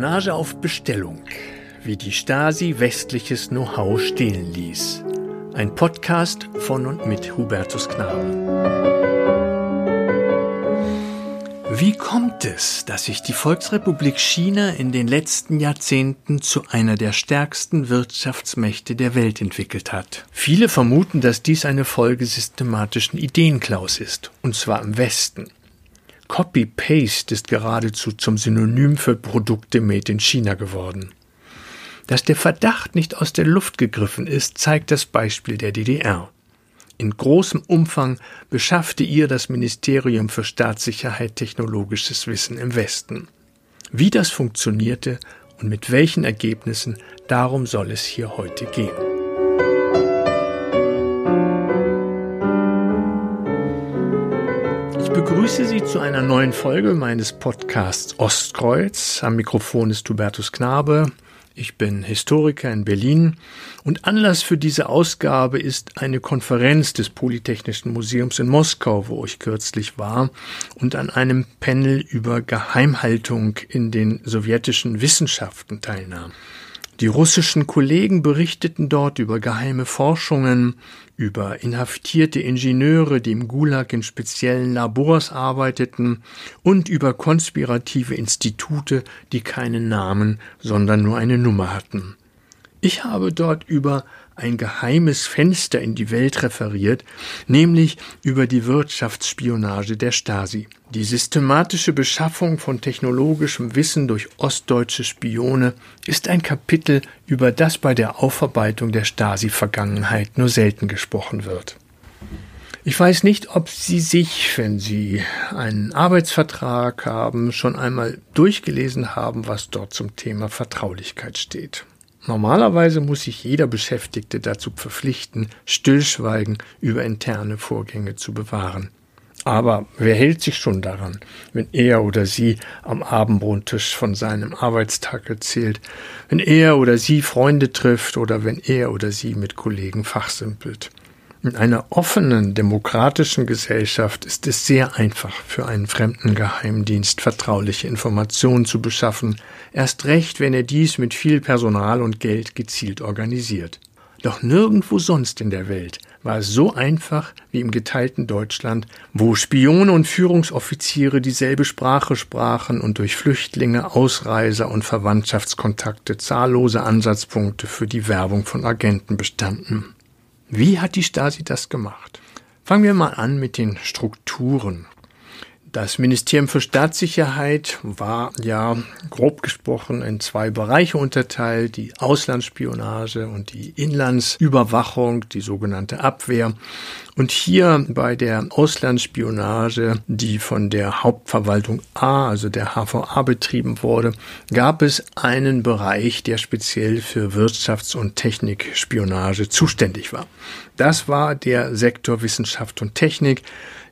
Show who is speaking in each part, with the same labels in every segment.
Speaker 1: Spionage auf Bestellung. Wie die Stasi westliches Know-how stehlen ließ. Ein Podcast von und mit Hubertus Knabe. Wie kommt es, dass sich die Volksrepublik China in den letzten Jahrzehnten zu einer der stärksten Wirtschaftsmächte der Welt entwickelt hat? Viele vermuten, dass dies eine Folge systematischen Ideenklaus ist, und zwar im Westen. Copy-Paste ist geradezu zum Synonym für Produkte made in China geworden. Dass der Verdacht nicht aus der Luft gegriffen ist, zeigt das Beispiel der DDR. In großem Umfang beschaffte ihr das Ministerium für Staatssicherheit technologisches Wissen im Westen. Wie das funktionierte und mit welchen Ergebnissen, darum soll es hier heute gehen. Ich begrüße Sie zu einer neuen Folge meines Podcasts Ostkreuz. Am Mikrofon ist Hubertus Knabe. Ich bin Historiker in Berlin und Anlass für diese Ausgabe ist eine Konferenz des Polytechnischen Museums in Moskau, wo ich kürzlich war und an einem Panel über Geheimhaltung in den sowjetischen Wissenschaften teilnahm. Die russischen Kollegen berichteten dort über geheime Forschungen, über inhaftierte Ingenieure, die im Gulag in speziellen Labors arbeiteten, und über konspirative Institute, die keinen Namen, sondern nur eine Nummer hatten. Ich habe dort über ein geheimes Fenster in die Welt referiert, nämlich über die Wirtschaftsspionage der Stasi. Die systematische Beschaffung von technologischem Wissen durch ostdeutsche Spione ist ein Kapitel, über das bei der Aufarbeitung der Stasi-Vergangenheit nur selten gesprochen wird. Ich weiß nicht, ob Sie sich, wenn Sie einen Arbeitsvertrag haben, schon einmal durchgelesen haben, was dort zum Thema Vertraulichkeit steht. Normalerweise muss sich jeder Beschäftigte dazu verpflichten, Stillschweigen über interne Vorgänge zu bewahren. Aber wer hält sich schon daran, wenn er oder sie am Abendbrottisch von seinem Arbeitstag erzählt, wenn er oder sie Freunde trifft oder wenn er oder sie mit Kollegen fachsimpelt? In einer offenen, demokratischen Gesellschaft ist es sehr einfach für einen fremden Geheimdienst vertrauliche Informationen zu beschaffen, erst recht, wenn er dies mit viel Personal und Geld gezielt organisiert. Doch nirgendwo sonst in der Welt war es so einfach wie im geteilten Deutschland, wo Spione und Führungsoffiziere dieselbe Sprache sprachen und durch Flüchtlinge, Ausreiser und Verwandtschaftskontakte zahllose Ansatzpunkte für die Werbung von Agenten bestanden. Wie hat die Stasi das gemacht? Fangen wir mal an mit den Strukturen. Das Ministerium für Staatssicherheit war ja grob gesprochen in zwei Bereiche unterteilt, die Auslandsspionage und die Inlandsüberwachung, die sogenannte Abwehr. Und hier bei der Auslandsspionage, die von der Hauptverwaltung A, also der HVA betrieben wurde, gab es einen Bereich, der speziell für Wirtschafts- und Technikspionage zuständig war. Das war der Sektor Wissenschaft und Technik,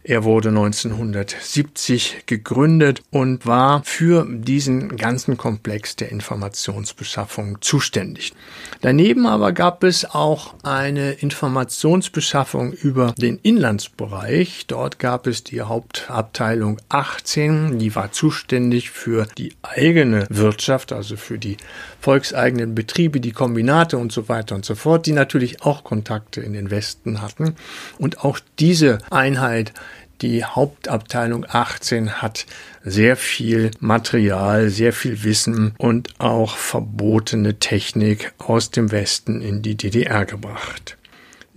Speaker 1: er wurde 1970 gegründet und war für diesen ganzen Komplex der Informationsbeschaffung zuständig. Daneben aber gab es auch eine Informationsbeschaffung über den Inlandsbereich. Dort gab es die Hauptabteilung 18, die war zuständig für die eigene Wirtschaft, also für die volkseigenen Betriebe, die Kombinate und so weiter und so fort, die natürlich auch Kontakte in den Westen hatten. Und auch diese Einheit die Hauptabteilung 18 hat sehr viel Material, sehr viel Wissen und auch verbotene Technik aus dem Westen in die DDR gebracht.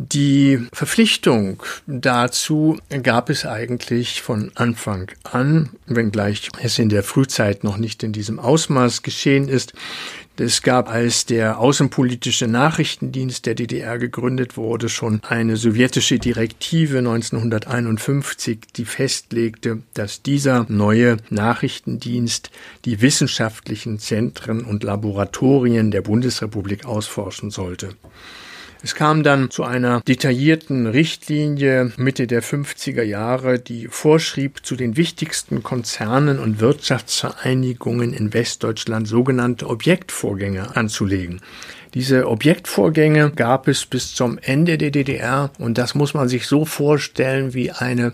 Speaker 1: Die Verpflichtung dazu gab es eigentlich von Anfang an, wenngleich es in der Frühzeit noch nicht in diesem Ausmaß geschehen ist. Es gab, als der Außenpolitische Nachrichtendienst der DDR gegründet wurde, schon eine sowjetische Direktive 1951, die festlegte, dass dieser neue Nachrichtendienst die wissenschaftlichen Zentren und Laboratorien der Bundesrepublik ausforschen sollte. Es kam dann zu einer detaillierten Richtlinie Mitte der 50er Jahre, die vorschrieb, zu den wichtigsten Konzernen und Wirtschaftsvereinigungen in Westdeutschland sogenannte Objektvorgänge anzulegen. Diese Objektvorgänge gab es bis zum Ende der DDR und das muss man sich so vorstellen wie eine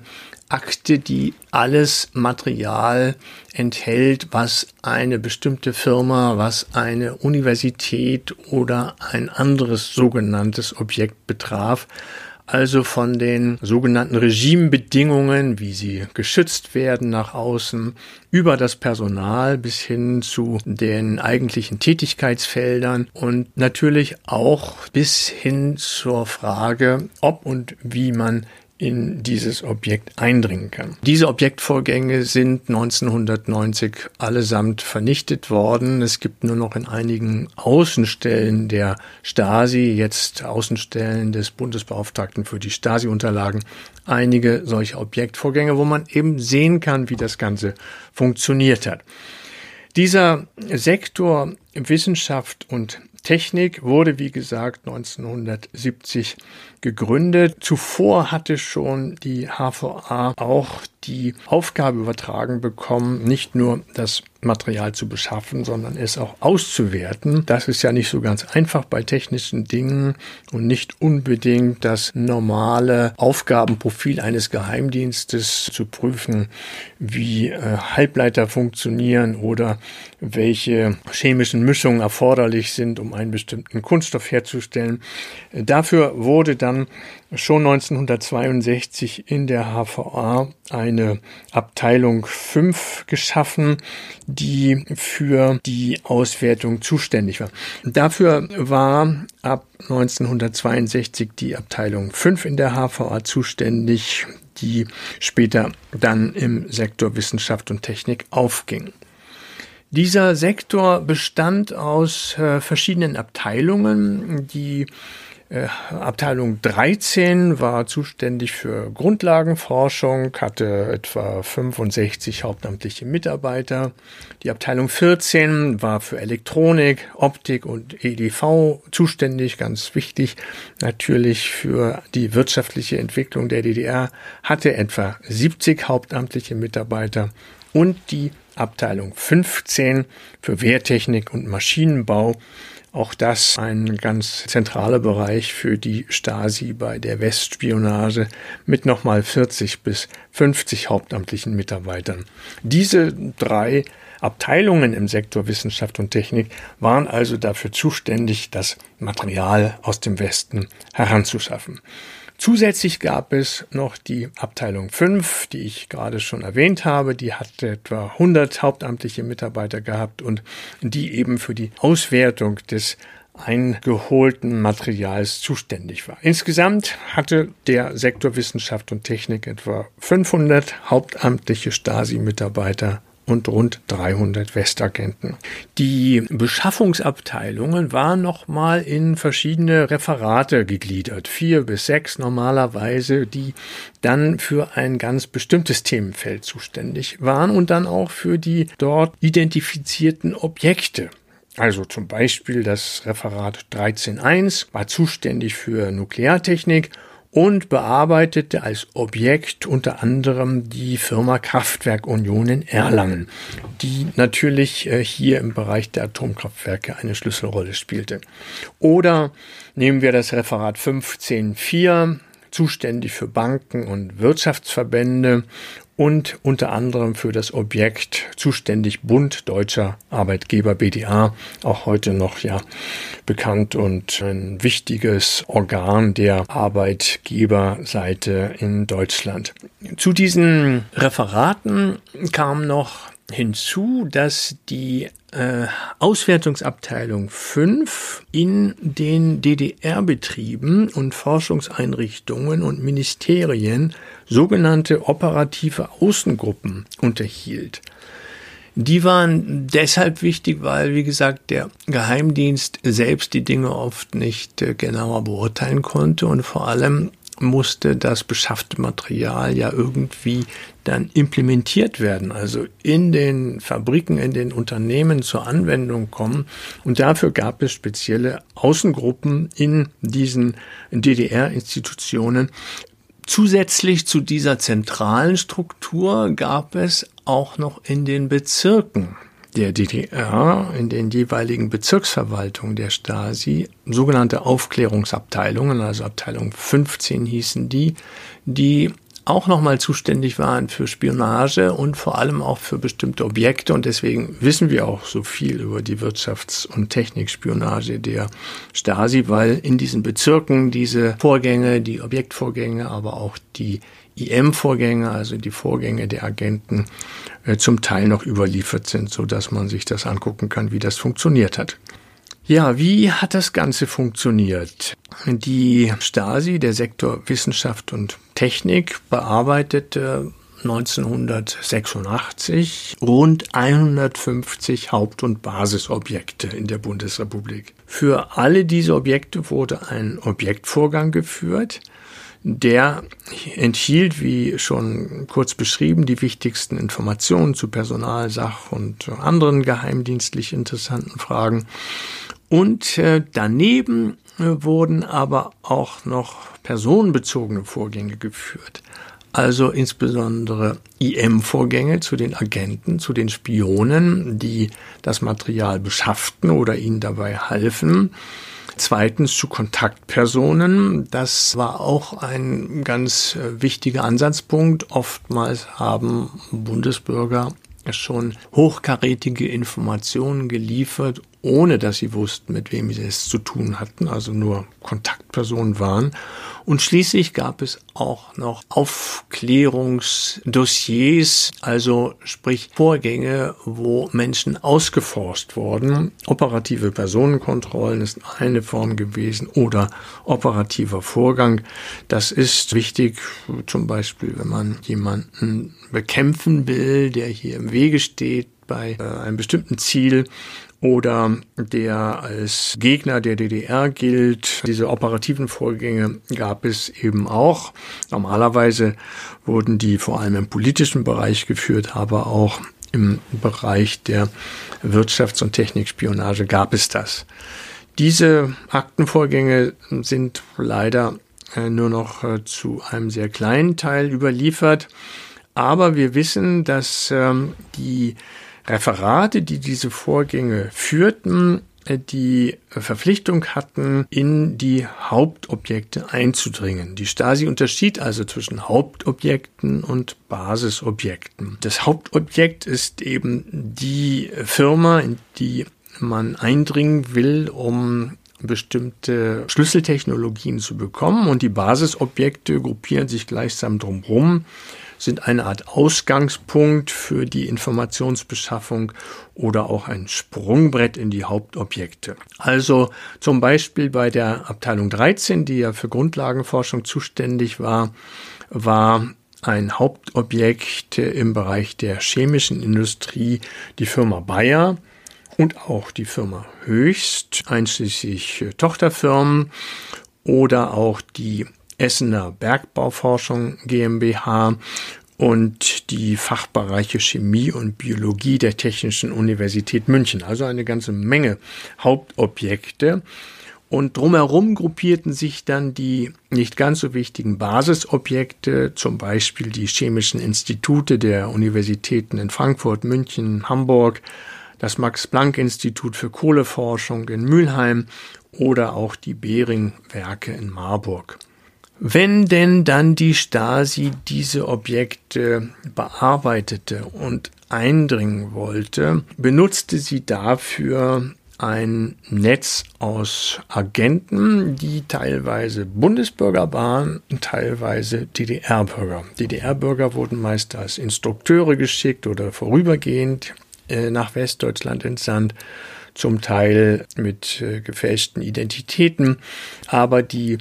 Speaker 1: Akte, die alles Material enthält, was eine bestimmte Firma, was eine Universität oder ein anderes sogenanntes Objekt betraf. Also von den sogenannten Regimebedingungen, wie sie geschützt werden nach außen, über das Personal bis hin zu den eigentlichen Tätigkeitsfeldern und natürlich auch bis hin zur Frage, ob und wie man in dieses Objekt eindringen kann. Diese Objektvorgänge sind 1990 allesamt vernichtet worden. Es gibt nur noch in einigen Außenstellen der Stasi, jetzt Außenstellen des Bundesbeauftragten für die Stasi-Unterlagen, einige solche Objektvorgänge, wo man eben sehen kann, wie das Ganze funktioniert hat. Dieser Sektor Wissenschaft und Technik wurde, wie gesagt, 1970 gegründet. Zuvor hatte schon die HVA auch die Aufgabe übertragen bekommen, nicht nur das Material zu beschaffen, sondern es auch auszuwerten. Das ist ja nicht so ganz einfach bei technischen Dingen und nicht unbedingt das normale Aufgabenprofil eines Geheimdienstes zu prüfen, wie äh, Halbleiter funktionieren oder welche chemischen Mischungen erforderlich sind, um einen bestimmten Kunststoff herzustellen. Dafür wurde dann schon 1962 in der HVA eine Abteilung 5 geschaffen, die für die Auswertung zuständig war. Dafür war ab 1962 die Abteilung 5 in der HVA zuständig, die später dann im Sektor Wissenschaft und Technik aufging. Dieser Sektor bestand aus äh, verschiedenen Abteilungen, die Abteilung 13 war zuständig für Grundlagenforschung, hatte etwa 65 hauptamtliche Mitarbeiter. Die Abteilung 14 war für Elektronik, Optik und EDV zuständig, ganz wichtig. Natürlich für die wirtschaftliche Entwicklung der DDR, hatte etwa 70 hauptamtliche Mitarbeiter und die Abteilung 15 für Wehrtechnik und Maschinenbau auch das ein ganz zentraler Bereich für die Stasi bei der Westspionage mit nochmal 40 bis 50 hauptamtlichen Mitarbeitern. Diese drei Abteilungen im Sektor Wissenschaft und Technik waren also dafür zuständig, das Material aus dem Westen heranzuschaffen. Zusätzlich gab es noch die Abteilung 5, die ich gerade schon erwähnt habe. Die hatte etwa 100 hauptamtliche Mitarbeiter gehabt und die eben für die Auswertung des eingeholten Materials zuständig war. Insgesamt hatte der Sektor Wissenschaft und Technik etwa 500 hauptamtliche Stasi-Mitarbeiter und rund 300 Westagenten. Die Beschaffungsabteilungen waren nochmal in verschiedene Referate gegliedert, vier bis sechs normalerweise, die dann für ein ganz bestimmtes Themenfeld zuständig waren und dann auch für die dort identifizierten Objekte. Also zum Beispiel das Referat 13.1 war zuständig für Nukleartechnik und bearbeitete als Objekt unter anderem die Firma Kraftwerk Union in Erlangen, die natürlich äh, hier im Bereich der Atomkraftwerke eine Schlüsselrolle spielte. Oder nehmen wir das Referat 15.4 zuständig für Banken und Wirtschaftsverbände und unter anderem für das Objekt zuständig Bund Deutscher Arbeitgeber BDA, auch heute noch ja bekannt und ein wichtiges Organ der Arbeitgeberseite in Deutschland. Zu diesen Referaten kam noch hinzu, dass die äh, Auswertungsabteilung 5 in den DDR-Betrieben und Forschungseinrichtungen und Ministerien sogenannte operative Außengruppen unterhielt. Die waren deshalb wichtig, weil, wie gesagt, der Geheimdienst selbst die Dinge oft nicht äh, genauer beurteilen konnte und vor allem musste das beschaffte Material ja irgendwie dann implementiert werden, also in den Fabriken, in den Unternehmen zur Anwendung kommen. Und dafür gab es spezielle Außengruppen in diesen DDR-Institutionen. Zusätzlich zu dieser zentralen Struktur gab es auch noch in den Bezirken der DDR in den jeweiligen Bezirksverwaltungen der Stasi sogenannte Aufklärungsabteilungen, also Abteilung 15 hießen die, die auch nochmal zuständig waren für Spionage und vor allem auch für bestimmte Objekte. Und deswegen wissen wir auch so viel über die Wirtschafts- und Technikspionage der Stasi, weil in diesen Bezirken diese Vorgänge, die Objektvorgänge, aber auch die IM-Vorgänge, also die Vorgänge der Agenten, äh, zum Teil noch überliefert sind, so dass man sich das angucken kann, wie das funktioniert hat. Ja, wie hat das Ganze funktioniert? Die Stasi, der Sektor Wissenschaft und Technik, bearbeitete 1986 rund 150 Haupt- und Basisobjekte in der Bundesrepublik. Für alle diese Objekte wurde ein Objektvorgang geführt, der enthielt, wie schon kurz beschrieben, die wichtigsten Informationen zu Personal, Sach- und anderen geheimdienstlich interessanten Fragen und äh, daneben äh, wurden aber auch noch personenbezogene Vorgänge geführt. Also insbesondere IM-Vorgänge zu den Agenten, zu den Spionen, die das Material beschafften oder ihnen dabei halfen. Zweitens zu Kontaktpersonen. Das war auch ein ganz äh, wichtiger Ansatzpunkt. Oftmals haben Bundesbürger schon hochkarätige Informationen geliefert, ohne dass sie wussten, mit wem sie es zu tun hatten, also nur Kontaktpersonen waren. Und schließlich gab es auch noch Aufklärungsdossiers, also sprich Vorgänge, wo Menschen ausgeforscht wurden. Operative Personenkontrollen ist eine Form gewesen oder operativer Vorgang. Das ist wichtig, zum Beispiel, wenn man jemanden bekämpfen will, der hier im Wege steht bei äh, einem bestimmten Ziel oder der als Gegner der DDR gilt. Diese operativen Vorgänge gab es eben auch. Normalerweise wurden die vor allem im politischen Bereich geführt, aber auch im Bereich der Wirtschafts- und Technikspionage gab es das. Diese Aktenvorgänge sind leider äh, nur noch äh, zu einem sehr kleinen Teil überliefert. Aber wir wissen, dass ähm, die Referate, die diese Vorgänge führten, äh, die Verpflichtung hatten, in die Hauptobjekte einzudringen. Die Stasi unterschied also zwischen Hauptobjekten und Basisobjekten. Das Hauptobjekt ist eben die Firma, in die man eindringen will, um bestimmte Schlüsseltechnologien zu bekommen und die Basisobjekte gruppieren sich gleichsam drumherum sind eine Art Ausgangspunkt für die Informationsbeschaffung oder auch ein Sprungbrett in die Hauptobjekte. Also zum Beispiel bei der Abteilung 13, die ja für Grundlagenforschung zuständig war, war ein Hauptobjekt im Bereich der chemischen Industrie die Firma Bayer und auch die Firma Höchst, einschließlich Tochterfirmen oder auch die Essener Bergbauforschung GmbH und die Fachbereiche Chemie und Biologie der Technischen Universität München. Also eine ganze Menge Hauptobjekte. Und drumherum gruppierten sich dann die nicht ganz so wichtigen Basisobjekte, zum Beispiel die chemischen Institute der Universitäten in Frankfurt, München, Hamburg, das Max-Planck-Institut für Kohleforschung in Mülheim oder auch die Behring-Werke in Marburg. Wenn denn dann die Stasi diese Objekte bearbeitete und eindringen wollte, benutzte sie dafür ein Netz aus Agenten, die teilweise Bundesbürger waren, teilweise DDR-Bürger. DDR-Bürger wurden meist als Instrukteure geschickt oder vorübergehend äh, nach Westdeutschland entsandt, zum Teil mit äh, gefälschten Identitäten, aber die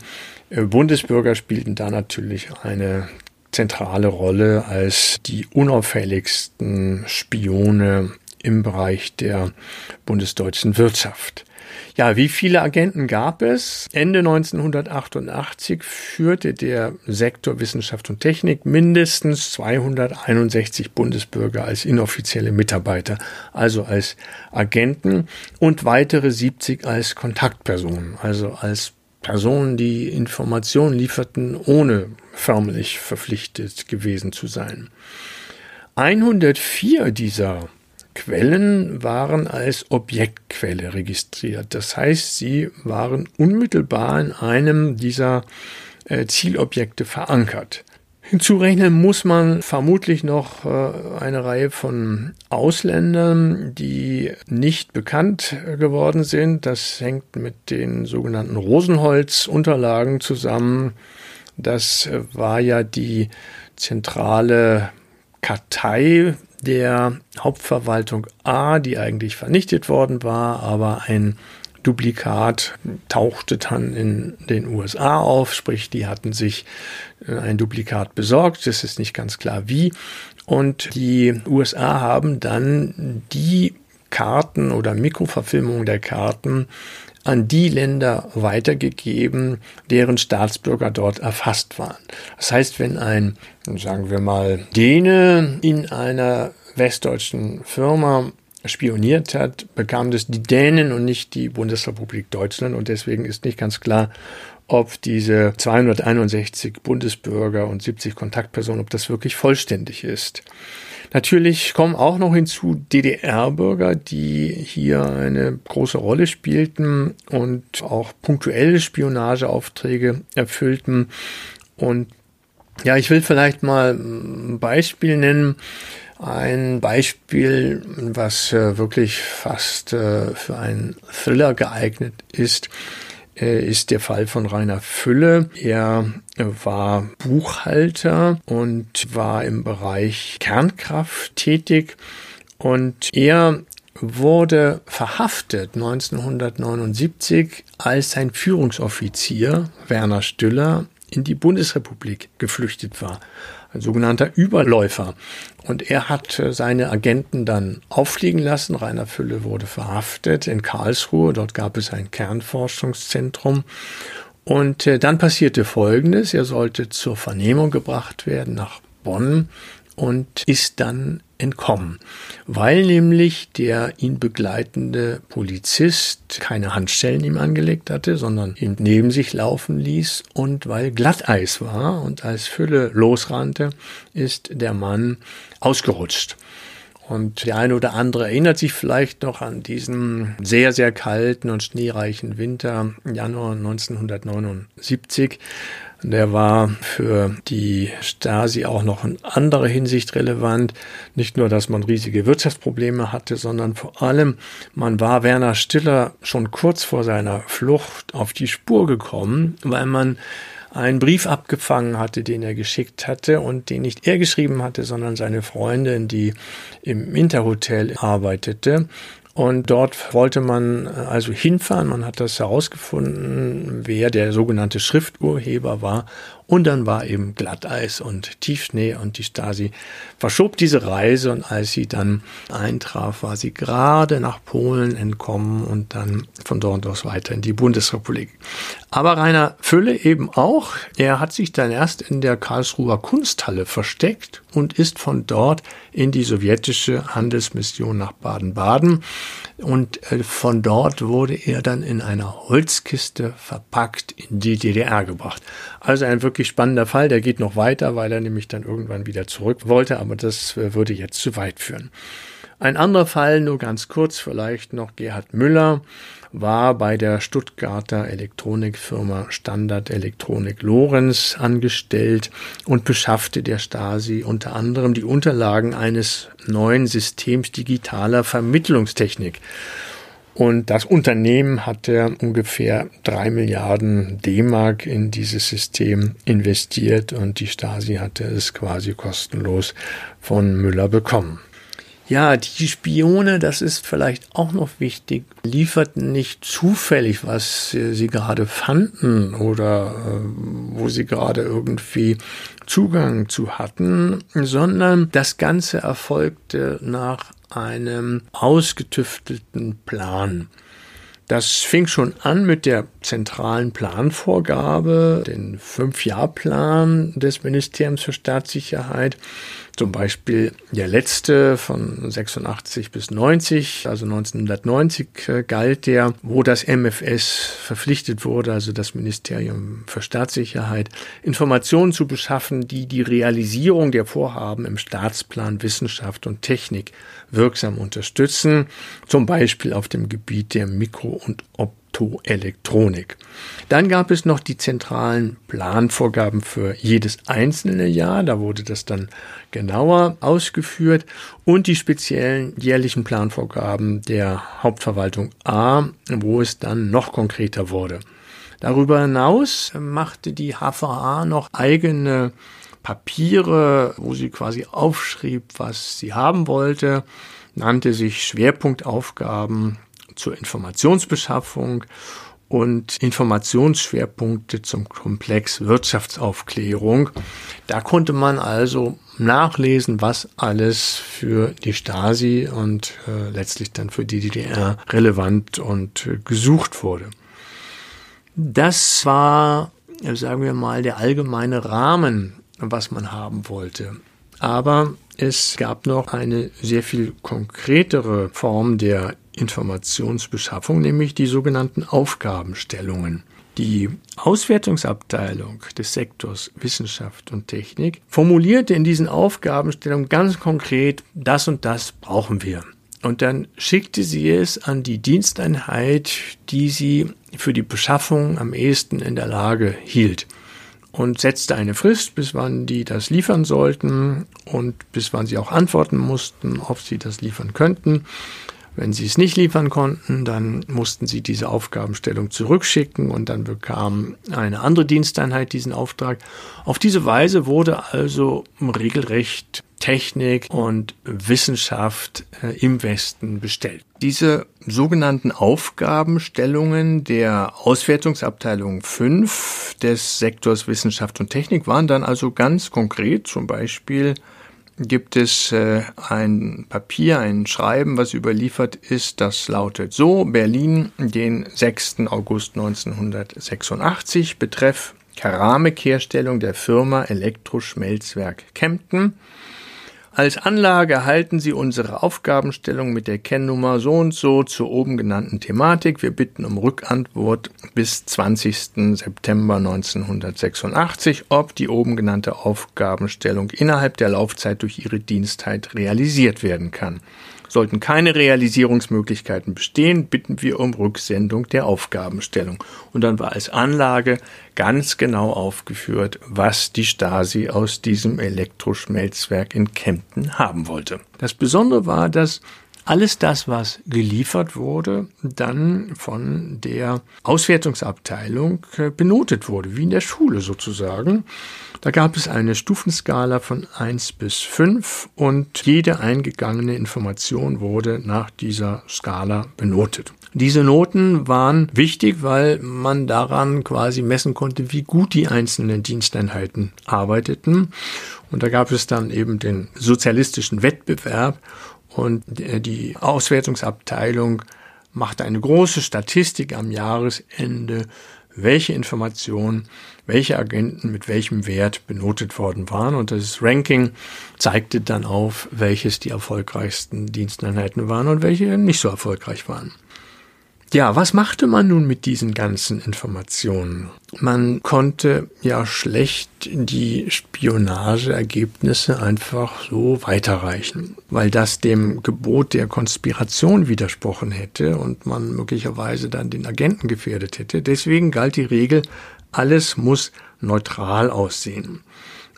Speaker 1: Bundesbürger spielten da natürlich eine zentrale Rolle als die unauffälligsten Spione im Bereich der bundesdeutschen Wirtschaft. Ja, wie viele Agenten gab es? Ende 1988 führte der Sektor Wissenschaft und Technik mindestens 261 Bundesbürger als inoffizielle Mitarbeiter, also als Agenten und weitere 70 als Kontaktpersonen, also als Personen, die Informationen lieferten, ohne förmlich verpflichtet gewesen zu sein. 104 dieser Quellen waren als Objektquelle registriert. Das heißt, sie waren unmittelbar in einem dieser äh, Zielobjekte verankert. Hinzurechnen muss man vermutlich noch äh, eine Reihe von Ausländern, die nicht bekannt geworden sind. Das hängt mit den sogenannten Rosenholz-Unterlagen zusammen. Das war ja die zentrale Kartei der Hauptverwaltung A, die eigentlich vernichtet worden war, aber ein Duplikat tauchte dann in den USA auf, sprich, die hatten sich äh, ein Duplikat besorgt, es ist nicht ganz klar wie. Und die USA haben dann die Karten oder Mikroverfilmung der Karten an die Länder weitergegeben, deren Staatsbürger dort erfasst waren. Das heißt, wenn ein, sagen wir mal, Däne in einer westdeutschen Firma spioniert hat, bekam das die Dänen und nicht die Bundesrepublik Deutschland. Und deswegen ist nicht ganz klar, ob diese 261 Bundesbürger und 70 Kontaktpersonen, ob das wirklich vollständig ist. Natürlich kommen auch noch hinzu DDR-Bürger, die hier eine große Rolle spielten und auch punktuelle Spionageaufträge erfüllten. Und ja, ich will vielleicht mal ein Beispiel nennen. Ein Beispiel, was äh, wirklich fast äh, für einen Thriller geeignet ist, äh, ist der Fall von Rainer Fülle. Er war Buchhalter und war im Bereich Kernkraft tätig und er wurde verhaftet 1979, als sein Führungsoffizier Werner Stüller in die Bundesrepublik geflüchtet war ein sogenannter Überläufer. Und er hat äh, seine Agenten dann auffliegen lassen. Rainer Fülle wurde verhaftet in Karlsruhe. Dort gab es ein Kernforschungszentrum. Und äh, dann passierte Folgendes. Er sollte zur Vernehmung gebracht werden nach Bonn und ist dann entkommen, weil nämlich der ihn begleitende Polizist keine Handstellen ihm angelegt hatte, sondern ihn neben sich laufen ließ und weil Glatteis war und als Fülle losrannte, ist der Mann ausgerutscht. Und der eine oder andere erinnert sich vielleicht noch an diesen sehr, sehr kalten und schneereichen Winter Januar 1979. Der war für die Stasi auch noch in anderer Hinsicht relevant. Nicht nur, dass man riesige Wirtschaftsprobleme hatte, sondern vor allem, man war Werner Stiller schon kurz vor seiner Flucht auf die Spur gekommen, weil man einen Brief abgefangen hatte, den er geschickt hatte und den nicht er geschrieben hatte, sondern seine Freundin, die im Interhotel arbeitete. Und dort wollte man also hinfahren. Man hat das herausgefunden, wer der sogenannte Schrifturheber war. Und dann war eben Glatteis und Tiefschnee und die Stasi verschob diese Reise und als sie dann eintraf, war sie gerade nach Polen entkommen und dann von dort aus weiter in die Bundesrepublik. Aber Rainer Fülle eben auch. Er hat sich dann erst in der Karlsruher Kunsthalle versteckt und ist von dort in die sowjetische Handelsmission nach Baden-Baden. Und äh, von dort wurde er dann in einer Holzkiste verpackt in die DDR gebracht. Also ein wirklich spannender Fall, der geht noch weiter, weil er nämlich dann irgendwann wieder zurück wollte, aber das äh, würde jetzt zu weit führen. Ein anderer Fall, nur ganz kurz vielleicht noch, Gerhard Müller war bei der Stuttgarter Elektronikfirma Standard Elektronik Lorenz angestellt und beschaffte der Stasi unter anderem die Unterlagen eines neuen Systems digitaler Vermittlungstechnik. Und das Unternehmen hatte ungefähr drei Milliarden D-Mark in dieses System investiert und die Stasi hatte es quasi kostenlos von Müller bekommen. Ja, die Spione, das ist vielleicht auch noch wichtig, lieferten nicht zufällig, was sie gerade fanden oder äh, wo sie gerade irgendwie Zugang zu hatten, sondern das Ganze erfolgte nach einem ausgetüftelten Plan. Das fing schon an mit der zentralen Planvorgabe, den Fünf-Jahr-Plan des Ministeriums für Staatssicherheit. Zum Beispiel der letzte von 86 bis 90, also 1990 äh, galt der, wo das MFS verpflichtet wurde, also das Ministerium für Staatssicherheit, Informationen zu beschaffen, die die Realisierung der Vorhaben im Staatsplan Wissenschaft und Technik wirksam unterstützen, zum Beispiel auf dem Gebiet der Mikro- und Optoelektronik. Dann gab es noch die zentralen Planvorgaben für jedes einzelne Jahr. Da wurde das dann genauer ausgeführt und die speziellen jährlichen Planvorgaben der Hauptverwaltung A, wo es dann noch konkreter wurde. Darüber hinaus machte die HVA noch eigene Papiere, wo sie quasi aufschrieb, was sie haben wollte, nannte sich Schwerpunktaufgaben zur Informationsbeschaffung und Informationsschwerpunkte zum Komplex Wirtschaftsaufklärung. Da konnte man also nachlesen, was alles für die Stasi und äh, letztlich dann für die DDR relevant und äh, gesucht wurde. Das war, sagen wir mal, der allgemeine Rahmen, was man haben wollte. Aber es gab noch eine sehr viel konkretere Form der Informationsbeschaffung, nämlich die sogenannten Aufgabenstellungen. Die Auswertungsabteilung des Sektors Wissenschaft und Technik formulierte in diesen Aufgabenstellungen ganz konkret, das und das brauchen wir. Und dann schickte sie es an die Diensteinheit, die sie für die Beschaffung am ehesten in der Lage hielt und setzte eine Frist, bis wann die das liefern sollten und bis wann sie auch antworten mussten, ob sie das liefern könnten. Wenn sie es nicht liefern konnten, dann mussten sie diese Aufgabenstellung zurückschicken und dann bekam eine andere Diensteinheit diesen Auftrag. Auf diese Weise wurde also regelrecht Technik und Wissenschaft äh, im Westen bestellt. Diese sogenannten Aufgabenstellungen der Auswertungsabteilung 5 des Sektors Wissenschaft und Technik waren dann also ganz konkret, zum Beispiel gibt es äh, ein Papier, ein Schreiben, was überliefert ist, das lautet so, Berlin, den 6. August 1986, betreff Keramikherstellung der Firma Elektroschmelzwerk Kempten. Als Anlage erhalten Sie unsere Aufgabenstellung mit der Kennnummer so und so zur oben genannten Thematik. Wir bitten um Rückantwort bis 20. September 1986, ob die oben genannte Aufgabenstellung innerhalb der Laufzeit durch Ihre Dienstheit realisiert werden kann. Sollten keine Realisierungsmöglichkeiten bestehen, bitten wir um Rücksendung der Aufgabenstellung. Und dann war als Anlage ganz genau aufgeführt, was die Stasi aus diesem Elektroschmelzwerk in Kempten haben wollte. Das Besondere war, dass alles das, was geliefert wurde, dann von der Auswertungsabteilung äh, benotet wurde, wie in der Schule sozusagen. Da gab es eine Stufenskala von 1 bis 5 und jede eingegangene Information wurde nach dieser Skala benotet. Diese Noten waren wichtig, weil man daran quasi messen konnte, wie gut die einzelnen Diensteinheiten arbeiteten. Und da gab es dann eben den sozialistischen Wettbewerb und die Auswertungsabteilung machte eine große Statistik am Jahresende, welche Informationen, welche Agenten mit welchem Wert benotet worden waren. Und das Ranking zeigte dann auf, welches die erfolgreichsten Diensteinheiten waren und welche nicht so erfolgreich waren. Ja, was machte man nun mit diesen ganzen Informationen? Man konnte ja schlecht die Spionageergebnisse einfach so weiterreichen, weil das dem Gebot der Konspiration widersprochen hätte und man möglicherweise dann den Agenten gefährdet hätte. Deswegen galt die Regel, alles muss neutral aussehen.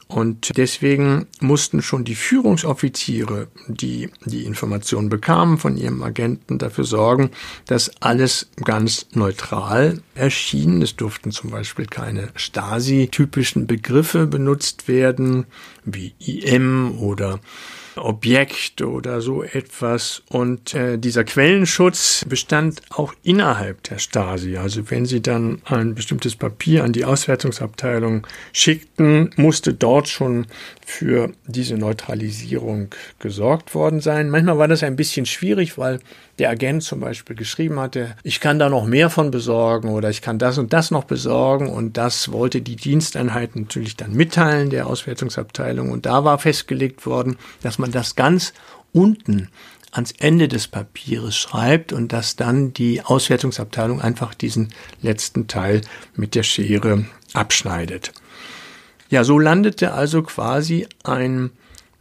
Speaker 1: Und deswegen mussten schon die Führungsoffiziere, die die Informationen bekamen von ihrem Agenten, dafür sorgen, dass alles ganz neutral erschien. Es durften zum Beispiel keine Stasi-typischen Begriffe benutzt werden, wie IM oder Objekt oder so etwas. Und äh, dieser Quellenschutz bestand auch innerhalb der Stasi. Also wenn Sie dann ein bestimmtes Papier an die Auswertungsabteilung schickten, musste dort schon für diese Neutralisierung gesorgt worden sein. Manchmal war das ein bisschen schwierig, weil der Agent zum Beispiel geschrieben hatte, ich kann da noch mehr von besorgen oder ich kann das und das noch besorgen und das wollte die Diensteinheit natürlich dann mitteilen, der Auswertungsabteilung. Und da war festgelegt worden, dass man das ganz unten ans Ende des Papiers schreibt und dass dann die Auswertungsabteilung einfach diesen letzten Teil mit der Schere abschneidet. Ja, so landete also quasi ein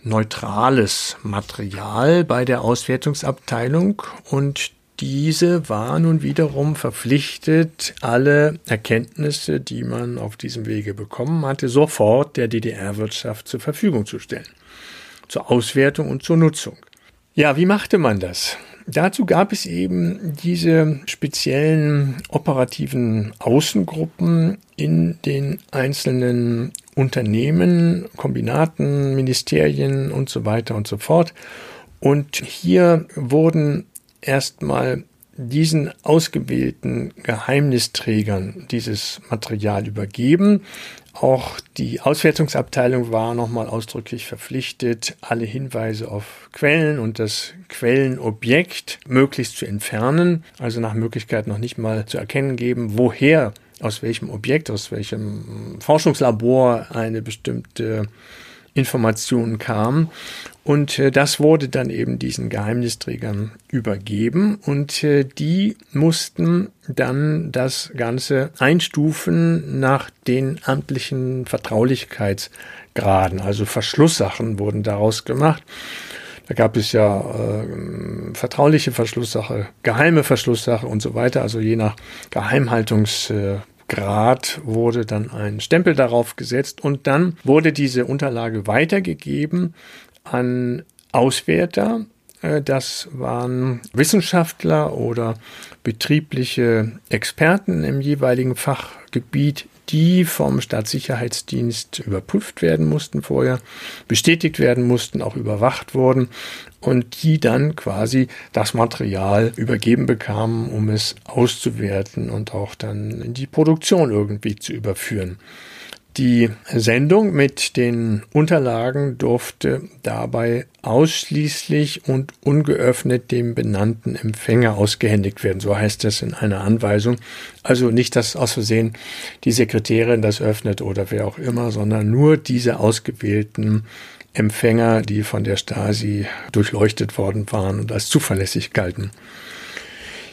Speaker 1: neutrales Material bei der Auswertungsabteilung und diese war nun wiederum verpflichtet, alle Erkenntnisse, die man auf diesem Wege bekommen hatte, sofort der DDR-Wirtschaft zur Verfügung zu stellen. Zur Auswertung und zur Nutzung. Ja, wie machte man das? Dazu gab es eben diese speziellen operativen Außengruppen in den einzelnen Unternehmen, Kombinaten, Ministerien und so weiter und so fort. Und hier wurden erstmal diesen ausgewählten Geheimnisträgern dieses Material übergeben. Auch die Auswertungsabteilung war nochmal ausdrücklich verpflichtet, alle Hinweise auf Quellen und das Quellenobjekt möglichst zu entfernen, also nach Möglichkeit noch nicht mal zu erkennen geben, woher, aus welchem Objekt, aus welchem Forschungslabor eine bestimmte Informationen kamen. Und äh, das wurde dann eben diesen Geheimnisträgern übergeben und äh, die mussten dann das Ganze einstufen nach den amtlichen Vertraulichkeitsgraden. Also Verschlusssachen wurden daraus gemacht. Da gab es ja äh, vertrauliche Verschlusssache, geheime Verschlusssache und so weiter. Also je nach Geheimhaltungs äh, Grad wurde dann ein Stempel darauf gesetzt und dann wurde diese Unterlage weitergegeben an Auswerter. Äh, das waren Wissenschaftler oder betriebliche Experten im jeweiligen Fachgebiet, die vom Staatssicherheitsdienst überprüft werden mussten vorher, bestätigt werden mussten, auch überwacht wurden und die dann quasi das Material übergeben bekamen, um es auszuwerten und auch dann in die Produktion irgendwie zu überführen. Die Sendung mit den Unterlagen durfte dabei ausschließlich und ungeöffnet dem benannten Empfänger ausgehändigt werden. So heißt es in einer Anweisung. Also nicht, dass aus Versehen die Sekretärin das öffnet oder wer auch immer, sondern nur diese ausgewählten Empfänger, die von der Stasi durchleuchtet worden waren und als zuverlässig galten.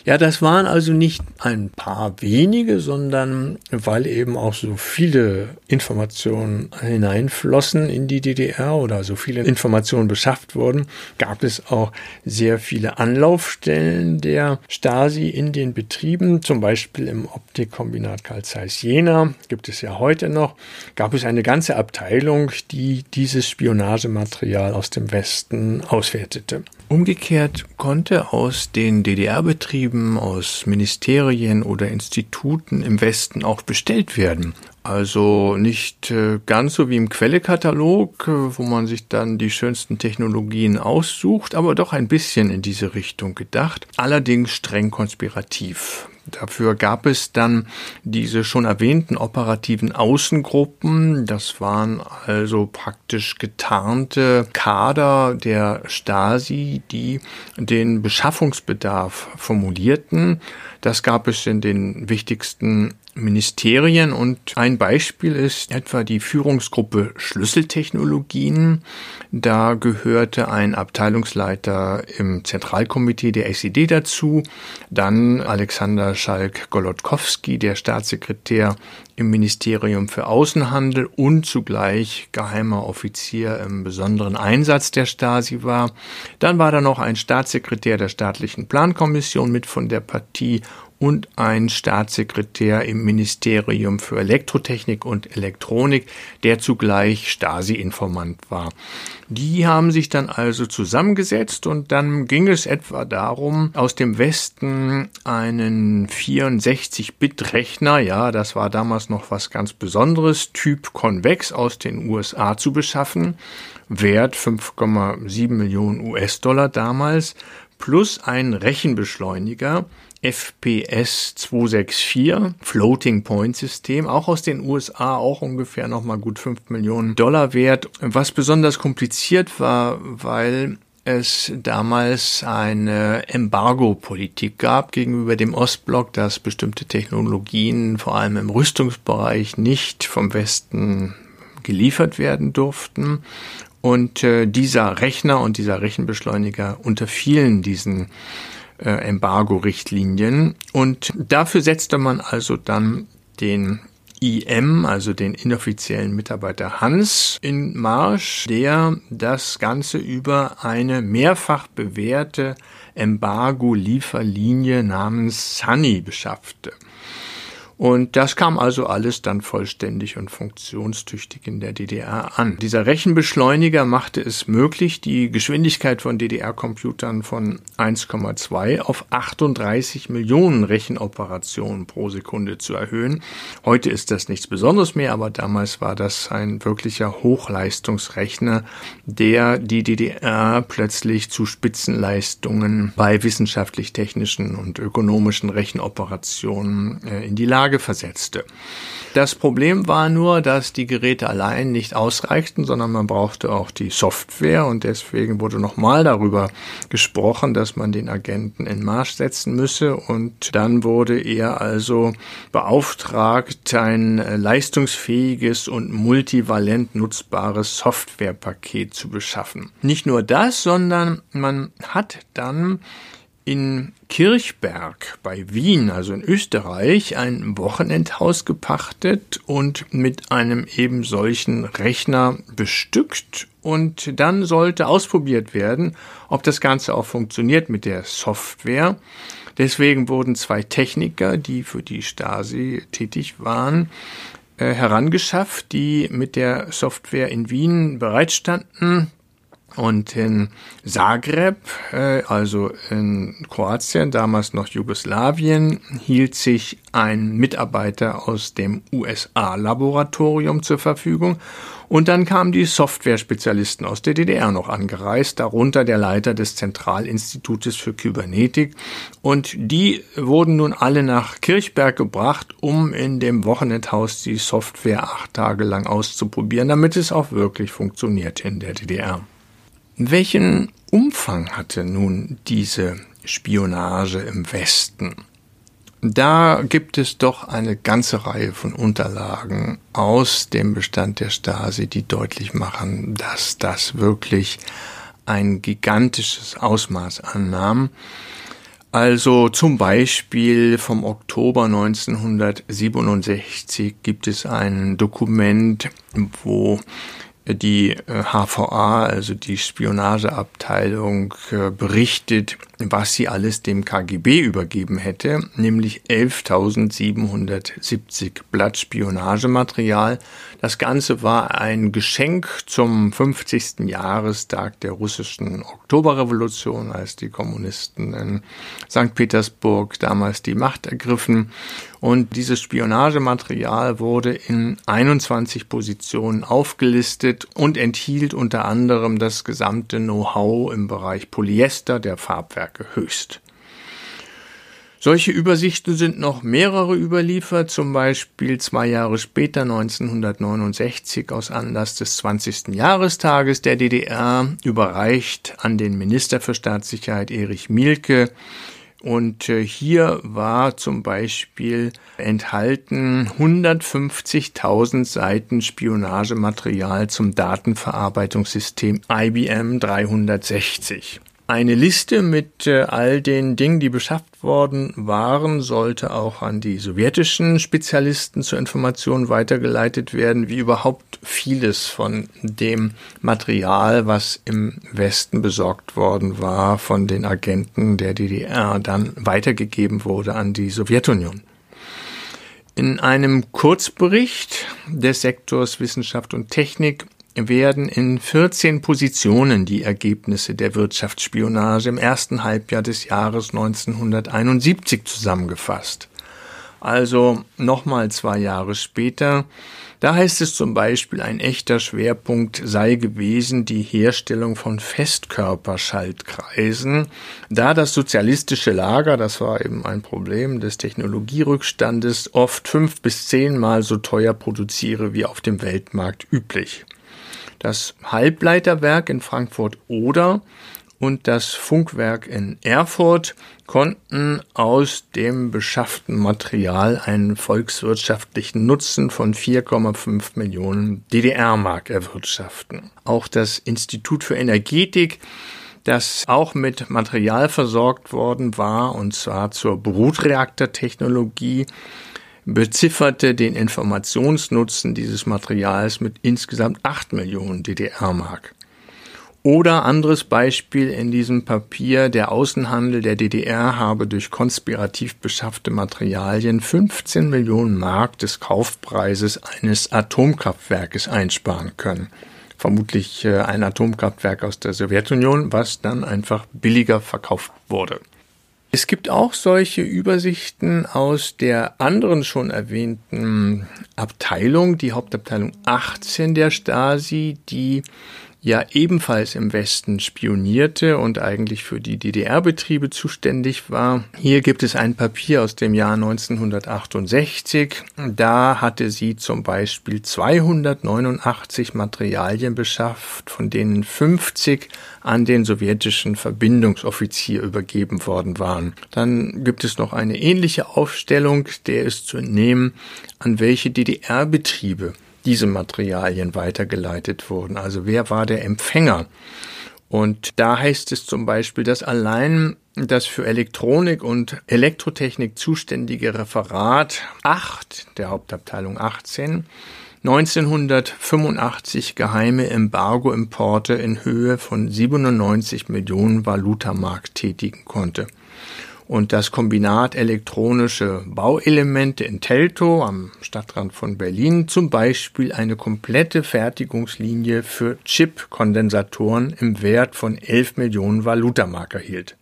Speaker 1: Ja, das waren also nicht ein paar wenige, sondern weil eben auch so viele Informationen hineinflossen in die DDR oder so viele Informationen beschafft wurden, gab es auch sehr viele Anlaufstellen der Stasi in den Betrieben, zum Beispiel im Optikkombinat Karl Zeiss Jena, gibt es ja heute noch, gab es eine ganze Abteilung, die dieses Spionagematerial aus dem Westen auswertete. Umgekehrt konnte aus den DDR-Betrieben, aus Ministerien oder Instituten im Westen auch bestellt werden. Also nicht äh, ganz so wie im Quellekatalog, äh, wo man sich dann die schönsten Technologien aussucht, aber doch ein bisschen in diese Richtung gedacht, allerdings streng konspirativ. Dafür gab es dann diese schon erwähnten operativen Außengruppen. Das waren also praktisch getarnte Kader der Stasi, die den Beschaffungsbedarf formulierten. Das gab es in den wichtigsten Ministerien und ein Beispiel ist etwa die Führungsgruppe Schlüsseltechnologien. Da gehörte ein Abteilungsleiter im Zentralkomitee der SED dazu, dann Alexander Schalk-Golodkowski, der Staatssekretär im Ministerium für Außenhandel und zugleich geheimer Offizier im besonderen Einsatz der Stasi war. Dann war da noch ein Staatssekretär der staatlichen Plankommission mit von der Partie und ein Staatssekretär im Ministerium für Elektrotechnik und Elektronik, der zugleich Stasi-Informant war. Die haben sich dann also zusammengesetzt und dann ging es etwa darum, aus dem Westen einen 64-Bit-Rechner, ja, das war damals noch was ganz Besonderes, Typ Convex aus den USA zu beschaffen, Wert 5,7 Millionen US-Dollar damals, plus ein Rechenbeschleuniger, FPS 264 Floating Point System, auch aus den USA, auch ungefähr nochmal gut 5 Millionen Dollar wert. Was besonders kompliziert war, weil es damals eine Embargo-Politik gab gegenüber dem Ostblock, dass bestimmte Technologien, vor allem im Rüstungsbereich, nicht vom Westen geliefert werden durften. Und äh, dieser Rechner und dieser Rechenbeschleuniger unterfielen diesen äh, Embargo-Richtlinien. Und dafür setzte man also dann den IM, also den inoffiziellen Mitarbeiter Hans in Marsch, der das Ganze über eine mehrfach bewährte Embargo-Lieferlinie namens Sunny beschaffte. Und das kam also alles dann vollständig und funktionstüchtig in der DDR an. Dieser Rechenbeschleuniger machte es möglich, die Geschwindigkeit von DDR-Computern von 1,2 auf 38 Millionen Rechenoperationen pro Sekunde zu erhöhen. Heute ist das nichts Besonderes mehr, aber damals war das ein wirklicher Hochleistungsrechner, der die DDR plötzlich zu Spitzenleistungen bei wissenschaftlich-technischen und ökonomischen Rechenoperationen äh, in die Lage Lage versetzte. Das Problem war nur, dass die Geräte allein nicht ausreichten, sondern man brauchte auch die Software und deswegen wurde nochmal darüber gesprochen, dass man den Agenten in Marsch setzen müsse und dann wurde er also beauftragt, ein leistungsfähiges und multivalent nutzbares Softwarepaket zu beschaffen. Nicht nur das, sondern man hat dann in Kirchberg bei Wien, also in Österreich, ein Wochenendhaus gepachtet und mit einem eben solchen Rechner bestückt und dann sollte ausprobiert werden, ob das Ganze auch funktioniert mit der Software. Deswegen wurden zwei Techniker, die für die Stasi tätig waren, äh, herangeschafft, die mit der Software in Wien bereitstanden. Und in Zagreb, äh, also in Kroatien, damals noch Jugoslawien, hielt sich ein Mitarbeiter aus dem USA-Laboratorium zur Verfügung. Und dann kamen die Software-Spezialisten aus der DDR noch angereist, darunter der Leiter des Zentralinstitutes für Kybernetik. Und die wurden nun alle nach Kirchberg gebracht, um in dem Wochenendhaus die Software acht Tage lang auszuprobieren, damit es auch wirklich funktioniert in der DDR. Welchen Umfang hatte nun diese Spionage im Westen? Da gibt es doch eine ganze Reihe von Unterlagen aus dem Bestand der Stasi, die deutlich machen, dass das wirklich ein gigantisches Ausmaß annahm. Also zum Beispiel vom Oktober 1967 gibt es ein Dokument, wo die HVA, äh, also die Spionageabteilung, äh, berichtet, was sie alles dem KGB übergeben hätte, nämlich 11.770 Blatt Spionagematerial. Das Ganze war ein Geschenk zum 50. Jahrestag der russischen Oktoberrevolution, als die Kommunisten in St. Petersburg damals die Macht ergriffen. Und dieses Spionagematerial wurde in 21 Positionen aufgelistet und enthielt unter anderem das gesamte Know-how im Bereich Polyester der Farbwerke höchst. Solche Übersichten sind noch mehrere überliefert, zum Beispiel zwei Jahre später 1969 aus Anlass des 20. Jahrestages der DDR überreicht an den Minister für Staatssicherheit Erich Mielke und äh, hier war zum Beispiel enthalten 150.000 Seiten Spionagematerial zum Datenverarbeitungssystem IBM 360. Eine Liste mit äh, all den Dingen, die beschafft worden waren, sollte auch an die sowjetischen Spezialisten zur Information weitergeleitet werden, wie überhaupt vieles von dem Material, was im Westen besorgt worden war, von den Agenten der DDR dann weitergegeben wurde an die Sowjetunion. In einem Kurzbericht des Sektors Wissenschaft und Technik werden in 14 Positionen die Ergebnisse der Wirtschaftsspionage im ersten Halbjahr des Jahres 1971 zusammengefasst. Also nochmal zwei Jahre später. Da heißt es zum Beispiel, ein echter Schwerpunkt sei gewesen die Herstellung von Festkörperschaltkreisen, da das sozialistische Lager, das war eben ein Problem des Technologierückstandes, oft fünf bis zehnmal so teuer produziere wie auf dem Weltmarkt üblich. Das Halbleiterwerk in Frankfurt Oder und das Funkwerk in Erfurt konnten aus dem beschafften Material einen volkswirtschaftlichen Nutzen von 4,5 Millionen DDR-Mark erwirtschaften. Auch das Institut für Energetik das auch mit Material versorgt worden war, und zwar zur Brutreaktortechnologie, bezifferte den Informationsnutzen dieses Materials mit insgesamt 8 Millionen DDR-Mark. Oder anderes Beispiel in diesem Papier, der Außenhandel der DDR habe durch konspirativ beschaffte Materialien 15 Millionen Mark des Kaufpreises eines Atomkraftwerkes einsparen können. Vermutlich äh, ein Atomkraftwerk aus der Sowjetunion, was dann einfach billiger verkauft wurde. Es gibt auch solche Übersichten aus der anderen schon erwähnten Abteilung, die Hauptabteilung 18 der Stasi, die ja ebenfalls im Westen spionierte und eigentlich für die DDR-Betriebe zuständig war. Hier gibt es ein Papier aus dem Jahr 1968. Da hatte sie zum Beispiel 289 Materialien beschafft, von denen 50 an den sowjetischen Verbindungsoffizier übergeben worden waren. Dann gibt es noch eine ähnliche Aufstellung, der ist zu entnehmen, an welche DDR-Betriebe diese Materialien weitergeleitet wurden. Also wer war der Empfänger? Und da heißt es zum Beispiel, dass allein das für Elektronik und Elektrotechnik zuständige Referat 8 der Hauptabteilung 18 1985 geheime Embargo-Importe in Höhe von 97 Millionen Valutamark tätigen konnte und das Kombinat elektronische Bauelemente in Teltow am Stadtrand von Berlin zum Beispiel eine komplette Fertigungslinie für Chip-Kondensatoren im Wert von 11 Millionen Valutamark erhielt.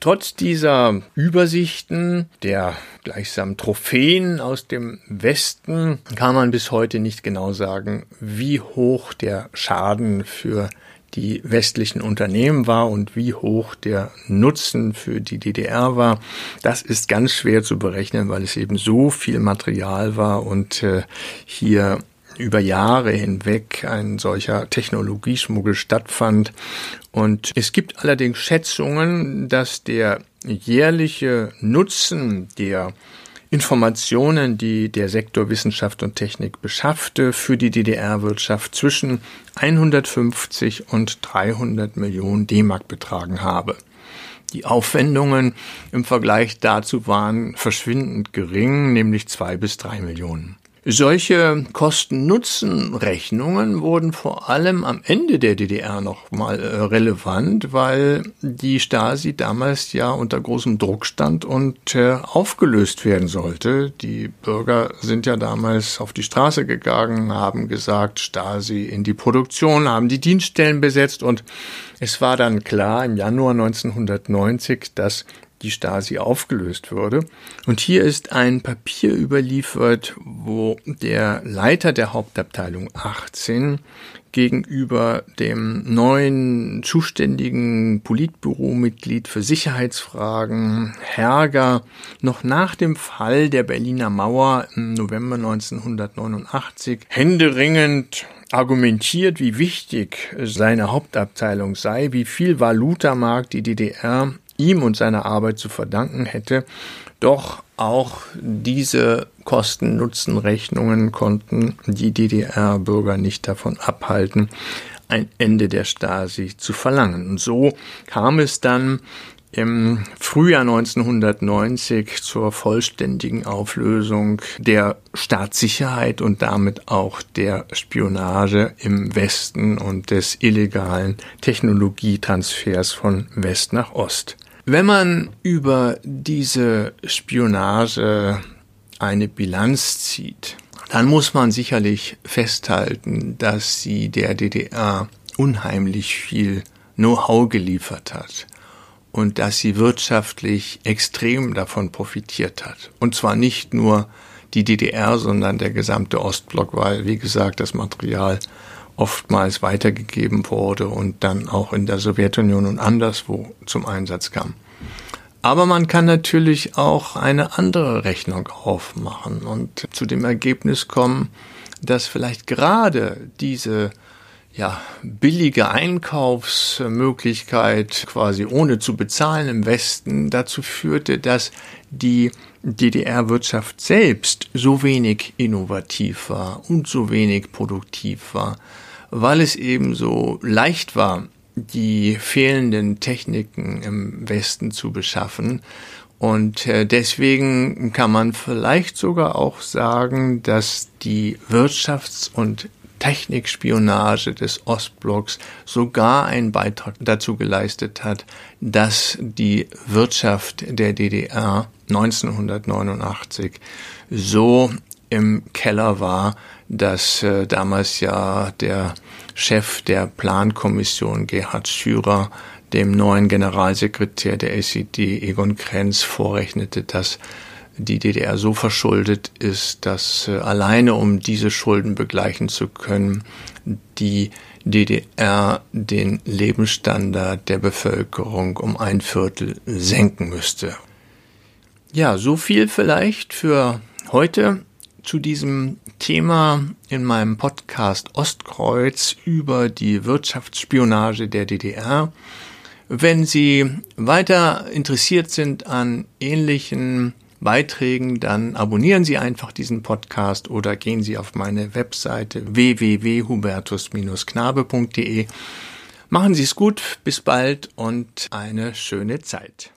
Speaker 1: Trotz dieser Übersichten der gleichsam Trophäen aus dem Westen kann man bis heute nicht genau sagen, wie hoch der Schaden für die westlichen Unternehmen war und wie hoch der Nutzen für die DDR war. Das ist ganz schwer zu berechnen, weil es eben so viel Material war und äh, hier über Jahre hinweg ein solcher Technologieschmuggel stattfand. Und es gibt allerdings Schätzungen, dass der jährliche Nutzen der Informationen, die der Sektor Wissenschaft und Technik beschaffte, für die DDR-Wirtschaft zwischen 150 und 300 Millionen D-Mark betragen habe. Die Aufwendungen im Vergleich dazu waren verschwindend gering, nämlich zwei bis drei Millionen. Solche Kosten-Nutzen-Rechnungen wurden vor allem am Ende der DDR noch mal äh, relevant, weil die Stasi damals ja unter großem Druck stand und äh, aufgelöst werden sollte. Die Bürger sind ja damals auf die Straße gegangen, haben gesagt, Stasi in die Produktion, haben die Dienststellen besetzt und es war dann klar im Januar 1990, dass die Stasi aufgelöst würde. Und hier ist ein Papier überliefert, wo der Leiter der Hauptabteilung 18 gegenüber dem neuen zuständigen Politbüromitglied für Sicherheitsfragen Herger noch nach dem Fall der Berliner Mauer im November 1989 händeringend argumentiert, wie wichtig seine Hauptabteilung sei, wie viel Valutamark die DDR ihm und seiner Arbeit zu verdanken hätte. Doch auch diese Kosten-Nutzen-Rechnungen konnten die DDR-Bürger nicht davon abhalten, ein Ende der Stasi zu verlangen. Und so kam es dann im Frühjahr 1990 zur vollständigen Auflösung der Staatssicherheit und damit auch der Spionage im Westen und des illegalen Technologietransfers von West nach Ost. Wenn man über diese Spionage eine Bilanz zieht, dann muss man sicherlich festhalten, dass sie der DDR unheimlich viel Know-how geliefert hat und dass sie wirtschaftlich extrem davon profitiert hat. Und zwar nicht nur die DDR, sondern der gesamte Ostblock, weil, wie gesagt, das Material oftmals weitergegeben wurde und dann auch in der Sowjetunion und anderswo zum Einsatz kam. Aber man kann natürlich auch eine andere Rechnung aufmachen und zu dem Ergebnis kommen, dass vielleicht gerade diese ja, billige Einkaufsmöglichkeit quasi ohne zu bezahlen im Westen dazu führte, dass die DDR-Wirtschaft selbst so wenig innovativ war und so wenig produktiv war, weil es eben so leicht war, die fehlenden Techniken im Westen zu beschaffen. Und äh, deswegen kann man vielleicht sogar auch sagen, dass die Wirtschafts- und Technikspionage des Ostblocks sogar einen Beitrag dazu geleistet hat, dass die Wirtschaft der DDR 1989 so im Keller war, dass äh, damals ja der Chef der Plankommission Gerhard Schürer dem neuen Generalsekretär der SED Egon Krenz vorrechnete, dass die DDR so verschuldet ist, dass äh, alleine um diese Schulden begleichen zu können, die DDR den Lebensstandard der Bevölkerung um ein Viertel senken müsste. Ja, so viel vielleicht für heute zu diesem Thema in meinem Podcast Ostkreuz über die Wirtschaftsspionage der DDR. Wenn Sie weiter interessiert sind an ähnlichen Beiträgen, dann abonnieren Sie einfach diesen Podcast oder gehen Sie auf meine Webseite www.hubertus-knabe.de. Machen Sie es gut, bis bald und eine schöne Zeit.